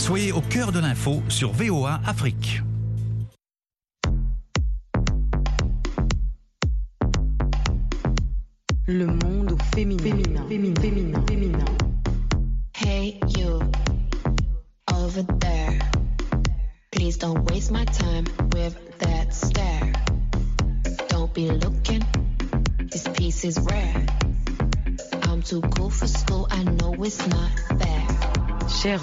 Soyez au cœur de l'info sur VOA Afrique. Le monde féminin. Féminin, féminin, féminin,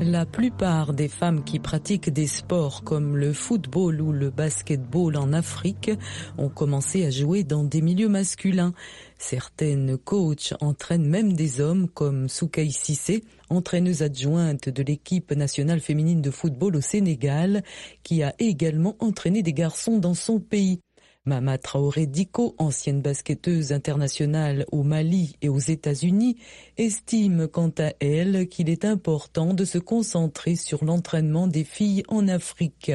La plupart des femmes qui pratiquent des sports comme le football ou le basketball en Afrique ont commencé à jouer dans des milieux masculins. Certaines coachs entraînent même des hommes comme Soukaï Sissé, entraîneuse adjointe de l'équipe nationale féminine de football au Sénégal, qui a également entraîné des garçons dans son pays. Mama Traoré Diko, ancienne basketteuse internationale au Mali et aux États-Unis, estime quant à elle qu'il est important de se concentrer sur l'entraînement des filles en Afrique.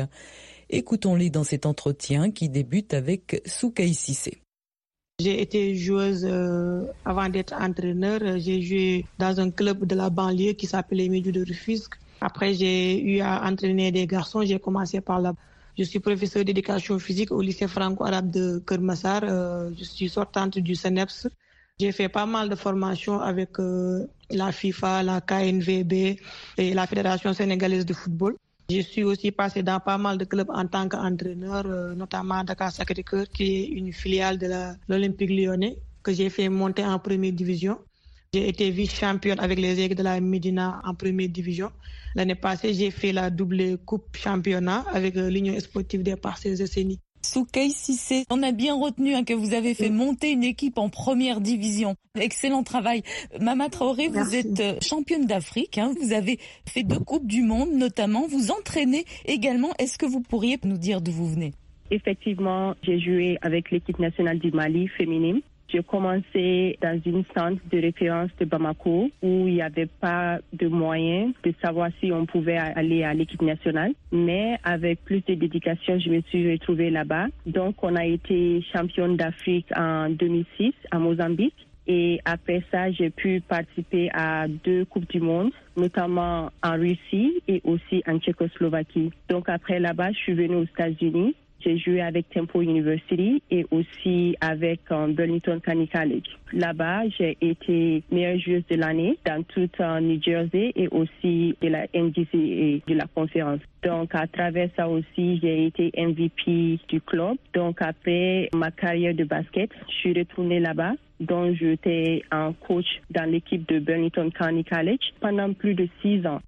Écoutons-les dans cet entretien qui débute avec Soukaï Sissé. J'ai été joueuse euh, avant d'être entraîneur. J'ai joué dans un club de la banlieue qui s'appelait Médu de Rufisque. Après, j'ai eu à entraîner des garçons. J'ai commencé par là. Je suis professeur d'éducation physique au lycée franco-arabe de Kermassar. Euh, je suis sortante du CNEPS. J'ai fait pas mal de formations avec euh, la FIFA, la KNVB et la Fédération sénégalaise de football. Je suis aussi passé dans pas mal de clubs en tant qu'entraîneur, euh, notamment Dakar Sacré-Cœur, qui est une filiale de l'Olympique lyonnais, que j'ai fait monter en première division. J'ai été vice-championne avec les aigles de la Médina en première division. L'année passée, j'ai fait la double coupe championnat avec l'Union sportive des Parcelles Essénies. Soukei Sissé, on a bien retenu hein, que vous avez fait monter une équipe en première division. Excellent travail. Mama Traoré, vous êtes championne d'Afrique. Hein. vous avez fait deux coupes du monde notamment. Vous entraînez également. Est-ce que vous pourriez nous dire d'où vous venez? Effectivement, j'ai joué avec l'équipe nationale du Mali féminine. J'ai commencé dans une centre de référence de Bamako où il n'y avait pas de moyens de savoir si on pouvait aller à l'équipe nationale. Mais avec plus de dédication, je me suis retrouvée là-bas. Donc, on a été championne d'Afrique en 2006 à Mozambique. Et après ça, j'ai pu participer à deux Coupes du Monde, notamment en Russie et aussi en Tchécoslovaquie. Donc après là-bas, je suis venue aux États-Unis j'ai joué avec Temple University et aussi avec um, Burlington County College. Là-bas, j'ai été meilleure joueuse de l'année dans toute uh, New Jersey et aussi de la NGC et de la conférence. Donc, à travers ça aussi, j'ai été MVP du club. Donc, après ma carrière de basket, je suis retournée là-bas. Donc, j'étais un coach dans l'équipe de Burlington County College pendant plus de six ans.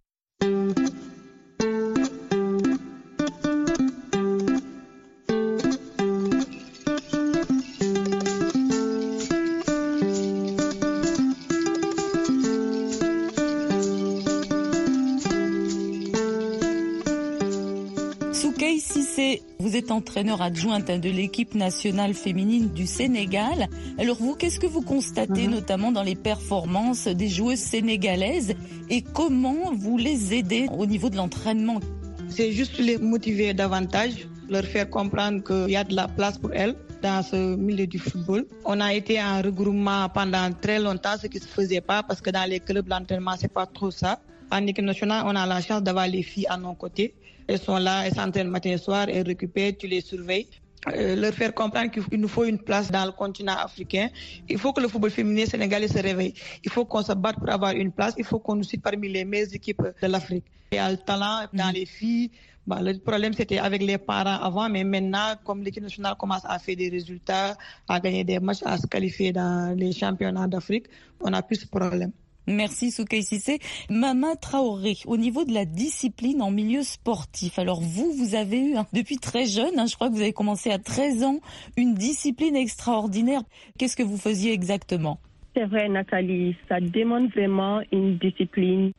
Entraîneur adjointe de l'équipe nationale féminine du Sénégal. Alors vous, qu'est-ce que vous constatez notamment dans les performances des joueuses sénégalaises et comment vous les aidez au niveau de l'entraînement? C'est juste les motiver davantage, leur faire comprendre qu'il y a de la place pour elles dans ce milieu du football. On a été en regroupement pendant très longtemps, ce qui ne se faisait pas parce que dans les clubs, l'entraînement, c'est pas trop ça. En équipe nationale, on a la chance d'avoir les filles à nos côtés. Elles sont là, elles s'entraînent matin et soir, elles récupèrent, tu les surveilles. Euh, leur faire comprendre qu'il nous faut une place dans le continent africain. Il faut que le football féminin sénégalais se réveille. Il faut qu'on se batte pour avoir une place. Il faut qu'on nous cite parmi les meilleures équipes de l'Afrique. Il y a le talent dans les filles. Bah, le problème, c'était avec les parents avant, mais maintenant, comme l'équipe nationale commence à faire des résultats, à gagner des matchs, à se qualifier dans les championnats d'Afrique, on a plus ce problème. Merci Soukei Sissé. Mama Traoré, au niveau de la discipline en milieu sportif, alors vous, vous avez eu, hein, depuis très jeune, hein, je crois que vous avez commencé à 13 ans, une discipline extraordinaire. Qu'est-ce que vous faisiez exactement? C'est vrai Nathalie, ça demande vraiment une discipline.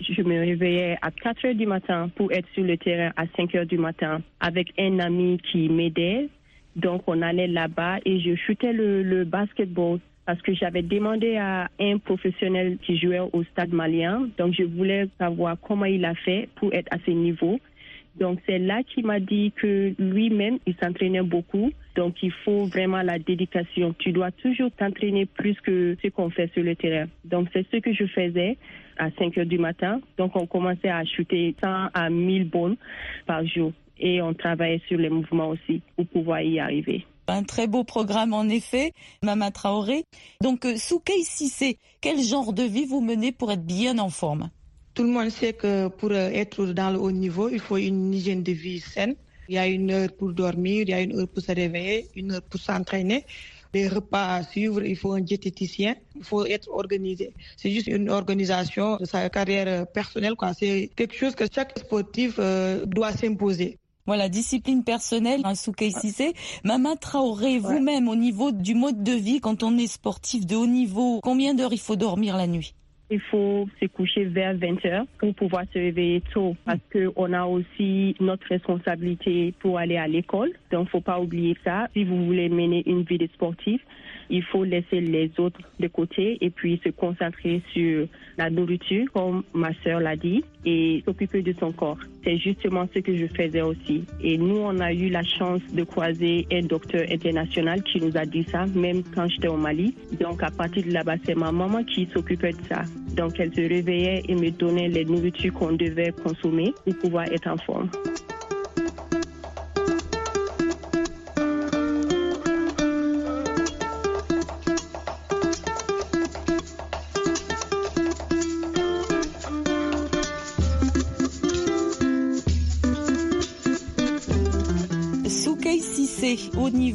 Je me réveillais à 4 heures du matin pour être sur le terrain à 5 heures du matin avec un ami qui m'aidait. Donc on allait là-bas et je shootais le, le basketball parce que j'avais demandé à un professionnel qui jouait au stade malien. Donc, je voulais savoir comment il a fait pour être à ce niveau. Donc c'est là qu'il m'a dit que lui-même, il s'entraînait beaucoup. Donc il faut vraiment la dédication. Tu dois toujours t'entraîner plus que ce qu'on fait sur le terrain. Donc c'est ce que je faisais à 5 heures du matin. Donc on commençait à shooter 100 à 1000 bonnes par jour. Et on travaillait sur les mouvements aussi pour pouvoir y arriver. Un très beau programme en effet, Mama Traoré. Donc euh, Soukei Sissé, quel genre de vie vous menez pour être bien en forme? Tout le monde sait que pour euh, être dans le haut niveau, il faut une hygiène de vie saine. Il y a une heure pour dormir, il y a une heure pour se réveiller, une heure pour s'entraîner. Les repas à suivre, il faut un diététicien, il faut être organisé. C'est juste une organisation de sa carrière euh, personnelle. C'est quelque chose que chaque sportif doit s'imposer. Voilà, discipline personnelle, un Souké Sissé. Mama Traoré, vous-même, au niveau du mode de vie, quand on est sportif de haut niveau, combien d'heures il faut dormir la nuit? Il faut se coucher vers 20 heures pour pouvoir se réveiller tôt parce qu'on a aussi notre responsabilité pour aller à l'école. Donc, faut pas oublier ça. Si vous voulez mener une vie de il faut laisser les autres de côté et puis se concentrer sur la nourriture, comme ma sœur l'a dit, et s'occuper de son corps. C'est justement ce que je faisais aussi. Et nous, on a eu la chance de croiser un docteur international qui nous a dit ça, même quand j'étais au Mali. Donc, à partir de là-bas, c'est ma maman qui s'occupait de ça. Donc, elle se réveillait et me donnait les nourritures qu'on devait consommer pour pouvoir être en forme.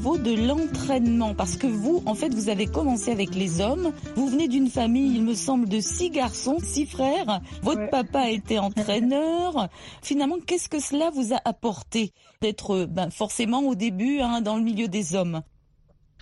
Niveau de l'entraînement Parce que vous, en fait, vous avez commencé avec les hommes. Vous venez d'une famille, il me semble, de six garçons, six frères. Votre papa était entraîneur. Finalement, qu'est-ce que cela vous a apporté d'être ben, forcément au début hein, dans le milieu des hommes?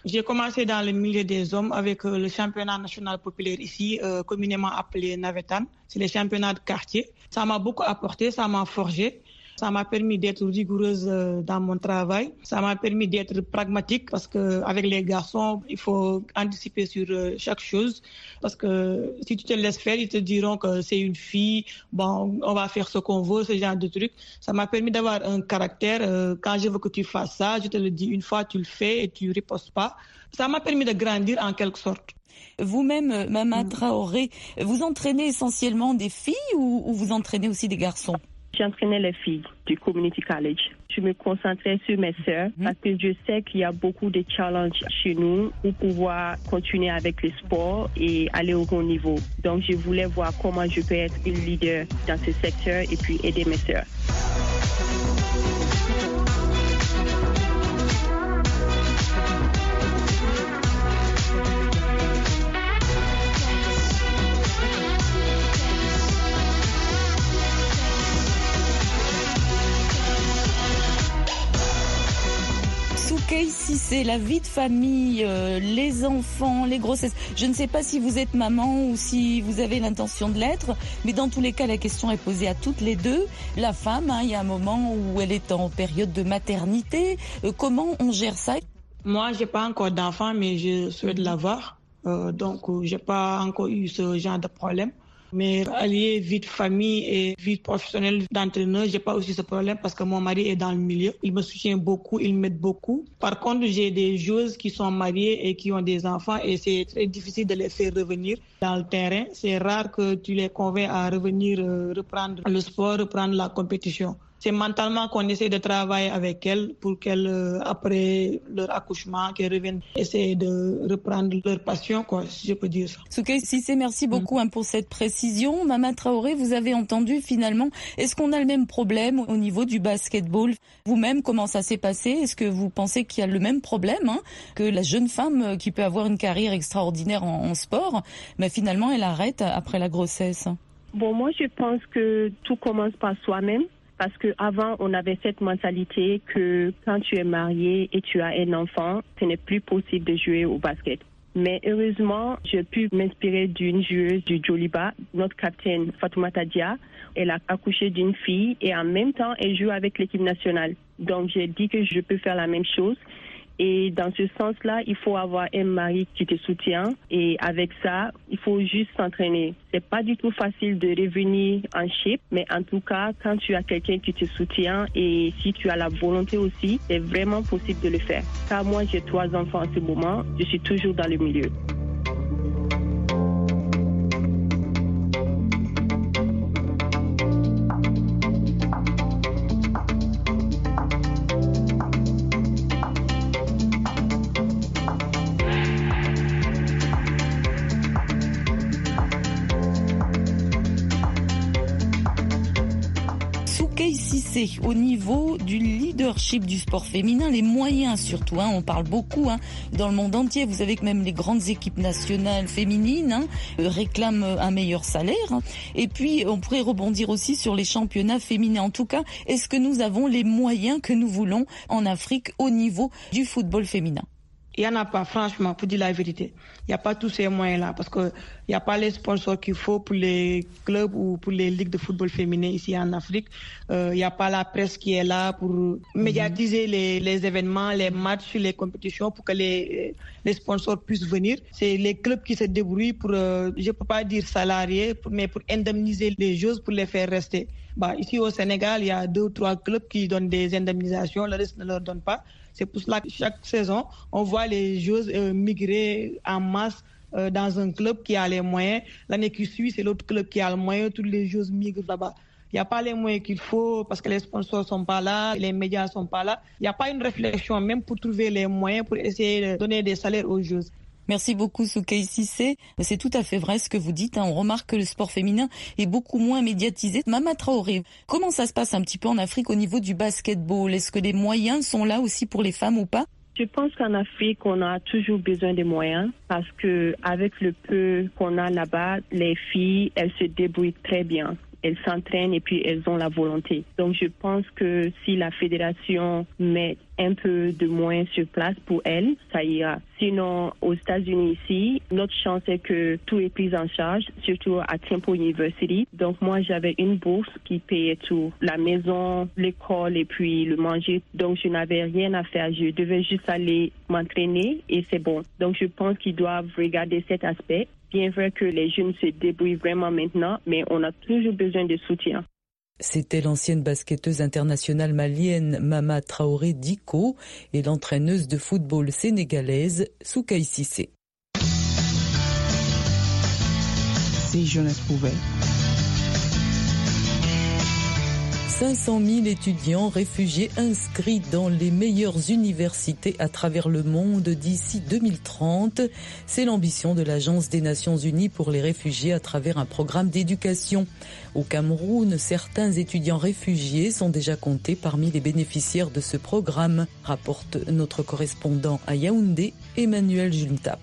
J'ai commencé dans le milieu des hommes avec euh, le championnat national populaire ici, euh, communément appelé Navetan. C'est les championnats de quartier. Ça m'a beaucoup apporté, ça m'a forgé. Ça m'a permis d'être rigoureuse euh, dans mon travail. Ça m'a permis d'être pragmatique parce que avec les garçons, il faut anticiper sur euh, chaque chose. Parce que si tu te laisses faire, ils te diront que c'est une fille, bon, on va faire ce qu'on veut, ce genre de trucs. Ça m'a permis d'avoir un caractère. Euh, quand je veux que tu fasses ça, je te le dis une fois, tu le fais et tu ripostes pas. Ça m'a permis de grandir en quelque sorte. Vous-même, Mama. Traoré, vous entraînez essentiellement des filles ou vous entraînez aussi des garçons? J'entraînais les filles du Community College. Je me concentrais sur mes sœurs mhm. parce que je sais qu'il y a beaucoup de challenges chez nous pour pouvoir continuer avec le sport et aller au haut niveau. Donc, je voulais voir comment je peux être une leader dans ce secteur et puis aider mes sœurs. Ici c'est la vie de famille, euh, les enfants, les grossesses. Je ne sais pas si vous êtes maman ou si vous avez l'intention de l'être, mais dans tous les cas, la question est posée à toutes les deux. La femme, hein, il y a un moment où elle est en période de maternité. Euh, comment on gère ça? Moi, j'ai pas encore d'enfant, mais je souhaite l'avoir. Euh, donc, j'ai pas encore eu ce genre de problème. Mais allier vie de famille et vie professionnelle d'entraîneur, j'ai pas aussi ce problème parce que mon mari est dans le milieu. Il me soutient beaucoup, il m'aide beaucoup. Par contre, j'ai des joueuses qui sont mariées et qui ont des enfants et c'est très difficile de les faire revenir dans le terrain. C'est rare que tu les convaincs à revenir euh, reprendre le sport, reprendre la compétition c'est mentalement qu'on essaie de travailler avec elles pour qu'elles, euh, après leur accouchement, qu'elles reviennent essayer de reprendre leur passion, quoi, si je peux dire ça. Souké Sissé, merci mm. beaucoup hein, pour cette précision. Maman Traoré, vous avez entendu finalement, est-ce qu'on a le même problème au niveau du basketball? Vous-même, comment ça s'est passé? Est-ce que vous pensez qu'il y a le même problème hein, que la jeune femme euh, qui peut avoir une carrière extraordinaire en, en sport, mais finalement elle arrête après la grossesse? Bon, moi je pense que tout commence par soi-même. Parce qu'avant, on avait cette mentalité que quand tu es marié et tu as un enfant, ce n'est plus possible de jouer au basket. Mais heureusement, j'ai pu m'inspirer d'une joueuse du Joliba, notre capitaine Fatoumata Dia. Elle a accouché d'une fille et en même temps, elle joue avec l'équipe nationale. Donc, j'ai dit que je peux faire la même chose. Et dans ce sens-là, il faut avoir un mari qui te soutient. Et avec ça, il faut juste s'entraîner. C'est pas du tout facile de revenir en shape, mais en tout cas, quand tu as quelqu'un qui te soutient et si tu as la volonté aussi, c'est vraiment possible de le faire. Car moi, j'ai trois enfants en ce moment, je suis toujours dans le milieu. Au niveau du leadership du sport féminin, les moyens surtout. Hein, on parle beaucoup hein, dans le monde entier. Vous savez que même les grandes équipes nationales féminines hein, réclament un meilleur salaire. Et puis, on pourrait rebondir aussi sur les championnats féminins. En tout cas, est-ce que nous avons les moyens que nous voulons en Afrique au niveau du football féminin? Il n'y en a pas, franchement, pour dire la vérité. Il n'y a pas tous ces moyens-là parce qu'il n'y a pas les sponsors qu'il faut pour les clubs ou pour les ligues de football féminin ici en Afrique. Euh, il n'y a pas la presse qui est là pour médiatiser les, les, événements, les matchs, les compétitions pour que les, les sponsors puissent venir. C'est les clubs qui se débrouillent pour, euh, je ne peux pas dire salariés, mais pour indemniser les joueurs pour les faire rester. Bah, ici au Sénégal, il y a deux ou trois clubs qui donnent des indemnisations, le reste ne leur donne pas. C'est pour cela que chaque saison, on voit les joueuses euh, migrer en masse euh, dans un club qui a les moyens. L'année qui suit, c'est l'autre club qui a le moyen. Toutes les joueuses migrent là-bas. Il n'y a pas les moyens qu'il faut parce que les sponsors sont pas là, les médias sont pas là. Il n'y a pas une réflexion même pour trouver les moyens pour essayer de donner des salaires aux joueuses. Merci beaucoup Soukei Sissé. C'est tout à fait vrai ce que vous dites. Hein. On remarque que le sport féminin est beaucoup moins médiatisé. Mama Traoré, comment ça se passe un petit peu en Afrique au niveau du basketball? Est-ce que les moyens sont là aussi pour les femmes ou pas? Je pense qu'en Afrique, on a toujours besoin de moyens parce que avec le peu qu'on a là-bas, les filles, elles se débrouillent très bien elles s'entraînent et puis elles ont la volonté. Donc je pense que si la fédération met un peu de moins sur place pour elles, ça ira. Sinon, aux États-Unis ici, notre chance est que tout est pris en charge, surtout à Temple University. Donc moi, j'avais une bourse qui payait tout, la maison, l'école et puis le manger. Donc je n'avais rien à faire. Je devais juste aller m'entraîner et c'est bon. Donc je pense qu'ils doivent regarder cet aspect bien vrai que les jeunes se débrouillent vraiment maintenant, mais on a toujours besoin de soutien. C'était l'ancienne basketteuse internationale malienne Mama Traoré Diko et l'entraîneuse de football sénégalaise Soukaï Sissé. Si jeunesse pouvait. 500 000 étudiants réfugiés inscrits dans les meilleures universités à travers le monde d'ici 2030. C'est l'ambition de l'Agence des Nations Unies pour les réfugiés à travers un programme d'éducation. Au Cameroun, certains étudiants réfugiés sont déjà comptés parmi les bénéficiaires de ce programme, rapporte notre correspondant à Yaoundé, Emmanuel Juntap.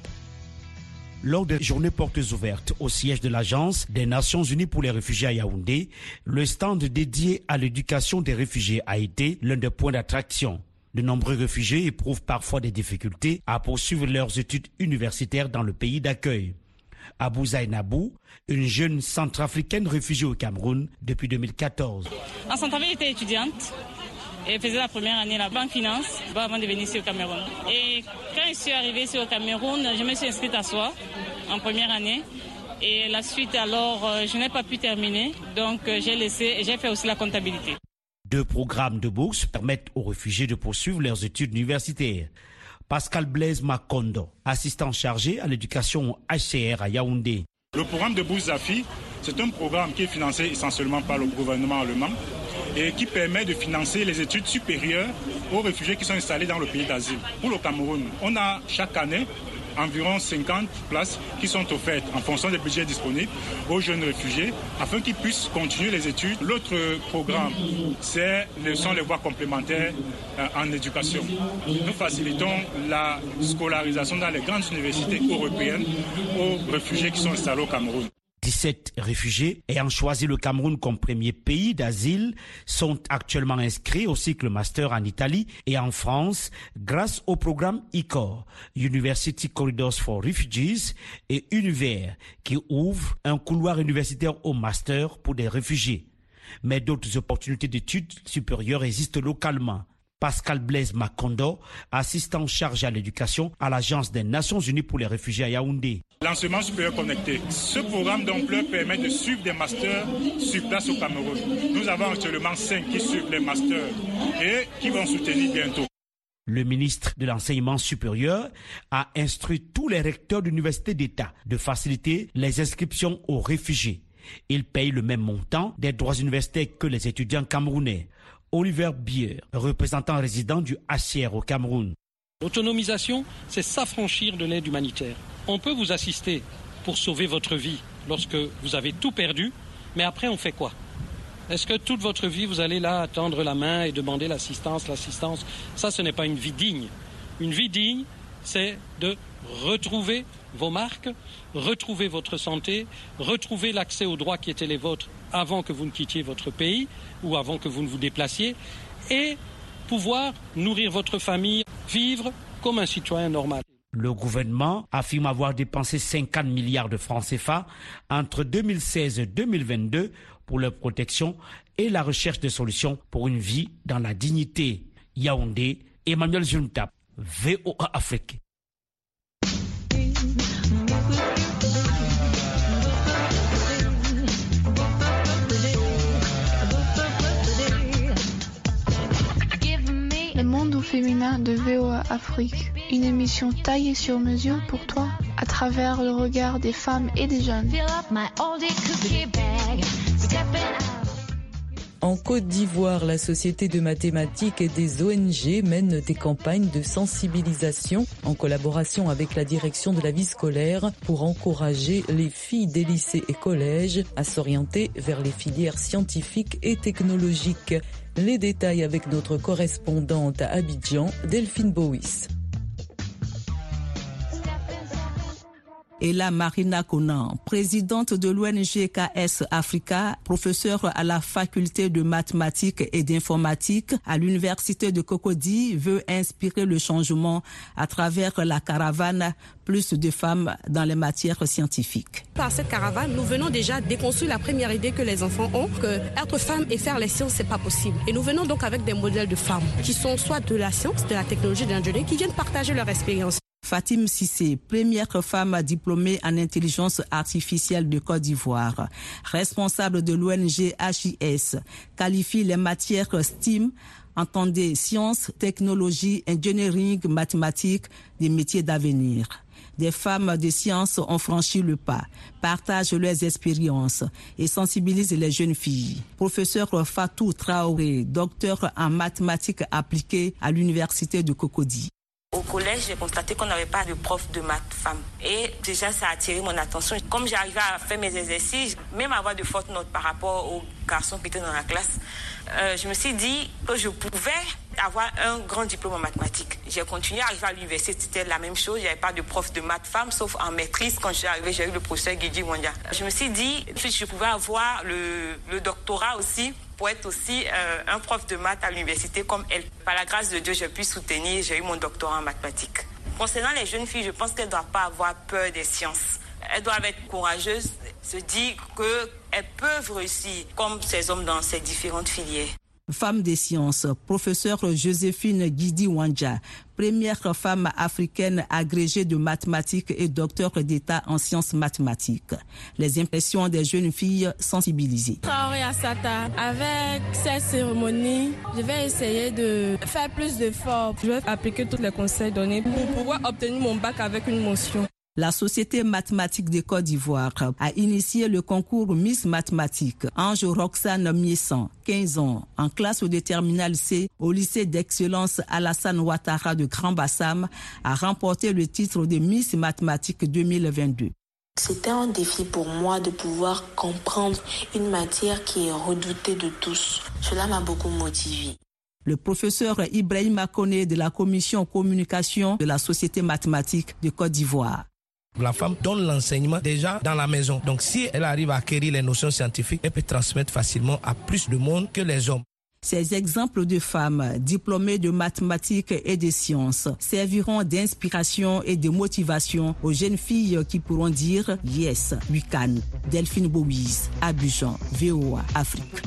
Lors des journées portes ouvertes au siège de l'Agence des Nations Unies pour les réfugiés à Yaoundé, le stand dédié à l'éducation des réfugiés a été l'un des points d'attraction. De nombreux réfugiés éprouvent parfois des difficultés à poursuivre leurs études universitaires dans le pays d'accueil. Abou Zainabou, une jeune centrafricaine réfugiée au Cameroun depuis 2014. En Centrafrique, j'étais étudiante et faisais la première année là-bas en finance avant de venir ici au Cameroun. Et quand je suis arrivée ici au Cameroun, je me suis inscrite à soi en première année. Et la suite, alors, euh, je n'ai pas pu terminer. Donc, euh, j'ai laissé et j'ai fait aussi la comptabilité. Deux programmes de bourse permettent aux réfugiés de poursuivre leurs études universitaires. Pascal Blaise Makondo, assistant chargé à l'éducation HCR à Yaoundé. Le programme de bourse ZAFI, c'est un programme qui est financé essentiellement par le gouvernement allemand et qui permet de financer les études supérieures aux réfugiés qui sont installés dans le pays d'asile. Pour le Cameroun, on a chaque année environ 50 places qui sont offertes en fonction des budgets disponibles aux jeunes réfugiés afin qu'ils puissent continuer les études. L'autre programme, c'est sont les voies complémentaires euh, en éducation. Nous facilitons la scolarisation dans les grandes universités européennes aux réfugiés qui sont installés au Cameroun. 17 réfugiés ayant choisi le Cameroun comme premier pays d'asile sont actuellement inscrits au cycle master en Italie et en France grâce au programme ICOR, University Corridors for Refugees et Univers, qui ouvre un couloir universitaire au master pour des réfugiés. Mais d'autres opportunités d'études supérieures existent localement. Pascal Blaise Macondo, assistant en charge à l'éducation à l'Agence des Nations Unies pour les réfugiés à Yaoundé. L'enseignement supérieur connecté. Ce programme d'ampleur permet de suivre des masters sur place au Cameroun. Nous avons actuellement cinq qui suivent les masters et qui vont soutenir bientôt. Le ministre de l'Enseignement supérieur a instruit tous les recteurs d'universités d'État de faciliter les inscriptions aux réfugiés. Ils payent le même montant des droits universitaires que les étudiants camerounais. Oliver Bier, représentant résident du HCR au Cameroun. L'autonomisation, c'est s'affranchir de l'aide humanitaire. On peut vous assister pour sauver votre vie lorsque vous avez tout perdu, mais après on fait quoi? Est-ce que toute votre vie, vous allez là tendre la main et demander l'assistance, l'assistance? Ça, ce n'est pas une vie digne. Une vie digne, c'est de retrouver vos marques, retrouver votre santé, retrouver l'accès aux droits qui étaient les vôtres avant que vous ne quittiez votre pays ou avant que vous ne vous déplaciez et pouvoir nourrir votre famille, vivre comme un citoyen normal. Le gouvernement affirme avoir dépensé 50 milliards de francs CFA entre 2016 et 2022 pour leur protection et la recherche de solutions pour une vie dans la dignité. Yaoundé, Emmanuel Junta, VOA Afrique. Monde au féminin de VOA Afrique, une émission taillée sur mesure pour toi à travers le regard des femmes et des jeunes. En Côte d'Ivoire, la Société de mathématiques et des ONG mène des campagnes de sensibilisation en collaboration avec la direction de la vie scolaire pour encourager les filles des lycées et collèges à s'orienter vers les filières scientifiques et technologiques. Les détails avec notre correspondante à Abidjan, Delphine Bowis. Et la Marina Conan, présidente de l'ONG KS Africa, professeure à la faculté de mathématiques et d'informatique à l'université de Cocody, veut inspirer le changement à travers la caravane plus de femmes dans les matières scientifiques. Par cette caravane, nous venons déjà déconstruire la première idée que les enfants ont, que être femme et faire les sciences, c'est pas possible. Et nous venons donc avec des modèles de femmes qui sont soit de la science, de la technologie, de l'ingénierie, qui viennent partager leur expérience. Fatim Sissé, première femme diplômée en intelligence artificielle de Côte d'Ivoire, responsable de l'ONG HIS, qualifie les matières STEAM entendez sciences, technologies, engineering, mathématiques, des métiers d'avenir. Des femmes de sciences ont franchi le pas, partagent leurs expériences et sensibilisent les jeunes filles. Professeur Fatou Traoré, docteur en mathématiques appliquées à l'université de Cocody. Au collège, j'ai constaté qu'on n'avait pas de prof de maths femme. Et déjà, ça a attiré mon attention. Comme j'arrivais à faire mes exercices, même avoir de fortes notes par rapport aux garçons qui étaient dans la classe, euh, je me suis dit que je pouvais avoir un grand diplôme en mathématiques. J'ai continué à arriver à l'université, c'était la même chose. Il n'y avait pas de prof de maths femme, sauf en maîtrise. Quand j'ai arrivé, j'ai eu le professeur Guidi Wandia. Je me suis dit, je pouvais avoir le doctorat aussi pour être aussi euh, un prof de maths à l'université comme elle. Par la grâce de Dieu, j'ai pu soutenir, j'ai eu mon doctorat en mathématiques. Concernant les jeunes filles, je pense qu'elles ne doivent pas avoir peur des sciences. Elles doivent être courageuses, se dire qu'elles peuvent réussir comme ces hommes dans ces différentes filières. Femme des sciences, professeure Joséphine Guidi Wanja, première femme africaine agrégée de mathématiques et docteur d'État en sciences mathématiques. Les impressions des jeunes filles sensibilisées. avec cette cérémonie, je vais essayer de faire plus d'efforts. Je vais appliquer tous les conseils donnés pour pouvoir obtenir mon bac avec une motion. La Société mathématique de Côte d'Ivoire a initié le concours Miss Mathématiques. Ange Roxane Miessan, 15 ans, en classe de terminale C au lycée d'excellence Alassane Ouattara de Grand Bassam, a remporté le titre de Miss Mathématiques 2022. C'était un défi pour moi de pouvoir comprendre une matière qui est redoutée de tous. Cela m'a beaucoup motivée. Le professeur Ibrahim Akone de la commission communication de la Société mathématique de Côte d'Ivoire. La femme donne l'enseignement déjà dans la maison. Donc si elle arrive à acquérir les notions scientifiques, elle peut transmettre facilement à plus de monde que les hommes. Ces exemples de femmes diplômées de mathématiques et de sciences serviront d'inspiration et de motivation aux jeunes filles qui pourront dire Yes, we. Delphine Bouise, Abidjan, VOA, Afrique.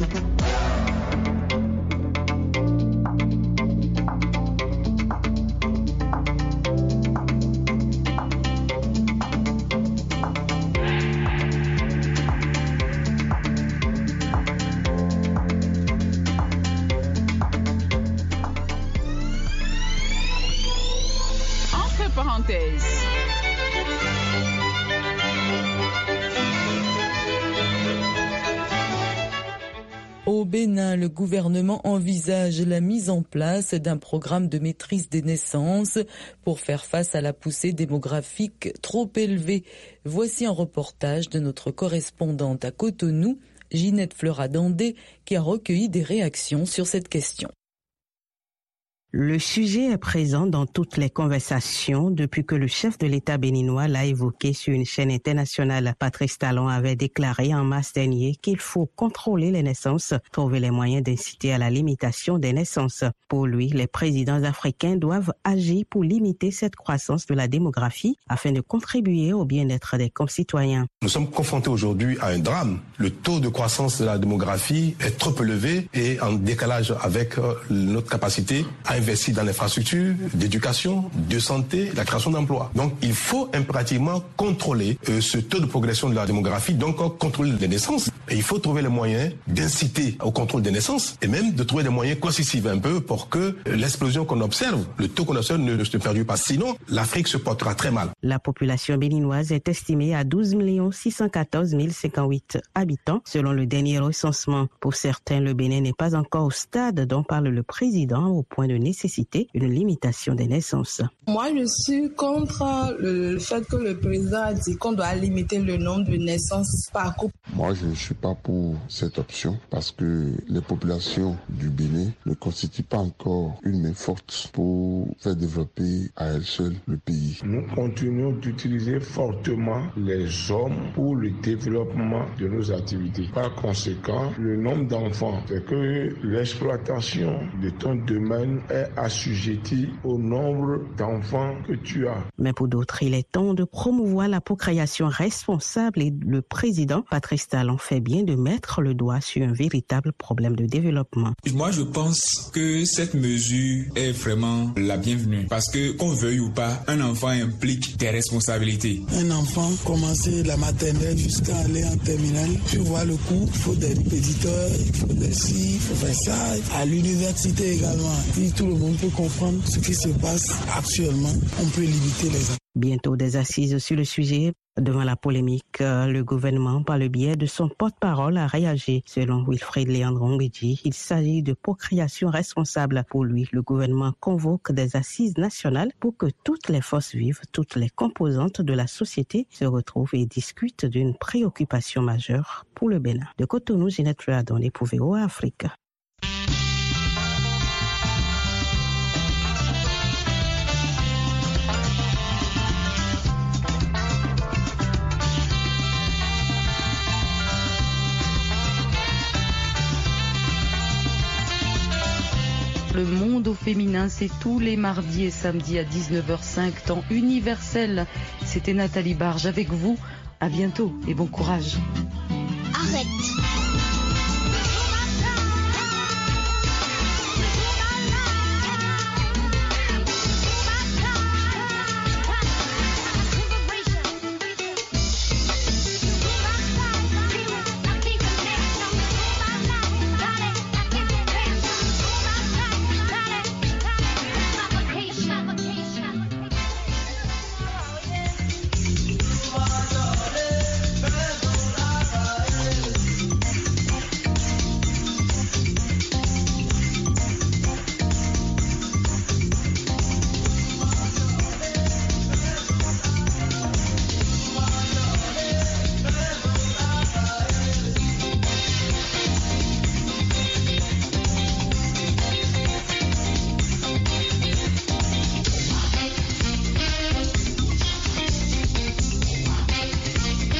Mexico. Le gouvernement envisage la mise en place d'un programme de maîtrise des naissances pour faire face à la poussée démographique trop élevée. Voici un reportage de notre correspondante à Cotonou, Ginette Fleuradandé, qui a recueilli des réactions sur cette question. Le sujet est présent dans toutes les conversations depuis que le chef de l'État béninois l'a évoqué sur une chaîne internationale. Patrice Talon avait déclaré en mars dernier qu'il faut contrôler les naissances, trouver les moyens d'inciter à la limitation des naissances. Pour lui, les présidents africains doivent agir pour limiter cette croissance de la démographie afin de contribuer au bien-être des concitoyens. Nous sommes confrontés aujourd'hui à un drame. Le taux de croissance de la démographie est trop élevé et en décalage avec euh, notre capacité à investir dans l'infrastructure d'éducation, de santé, la création d'emplois. Donc il faut impérativement contrôler euh, ce taux de progression de la démographie, donc contrôler les naissances. Et il faut trouver les moyens d'inciter au contrôle des naissances et même de trouver des moyens coercitifs un peu pour que l'explosion qu'on observe, le taux qu'on observe ne, se perdure pas. Sinon, l'Afrique se portera très mal. La population béninoise est estimée à 12 614 058 habitants selon le dernier recensement. Pour certains, le Bénin n'est pas encore au stade dont parle le président au point de nécessiter une limitation des naissances. Moi, je suis contre le fait que le président a dit qu'on doit limiter le nombre de naissances par couple. Moi, je ne suis pas pour cette option parce que les populations du Bénin ne constituent pas encore une main forte pour faire développer à elles seules le pays. Nous continuons d'utiliser fortement les hommes pour le développement de nos activités. Par conséquent, le nombre d'enfants, c'est que l'exploitation de ton domaine est assujetti au nombre d'enfants que tu as. Mais pour d'autres, il est temps de promouvoir la procréation responsable et le président Patrice Talon fait bien de mettre le doigt sur un véritable problème de développement. Moi, je pense que cette mesure est vraiment la bienvenue parce que qu'on veuille ou pas, un enfant implique des responsabilités. Un enfant commencer la maternelle jusqu'à aller en terminale, tu vois le coup, il faut des répétiteurs, il faut des ci, il faut faire ça. À l'université également, si tout monde peut comprendre ce qui se passe actuellement, on peut limiter les Bientôt des assises sur le sujet. Devant la polémique, euh, le gouvernement, par le biais de son porte-parole, a réagi. Selon Wilfried Léandron Bédi, il s'agit de procréation responsable. Pour lui, le gouvernement convoque des assises nationales pour que toutes les forces vives, toutes les composantes de la société se retrouvent et discutent d'une préoccupation majeure pour le Bénin. De Cotonou, Ginette Ruadon, pour VOA Afrique. Le monde au féminin, c'est tous les mardis et samedis à 19h05, temps universel. C'était Nathalie Barge avec vous. À bientôt et bon courage. Arrête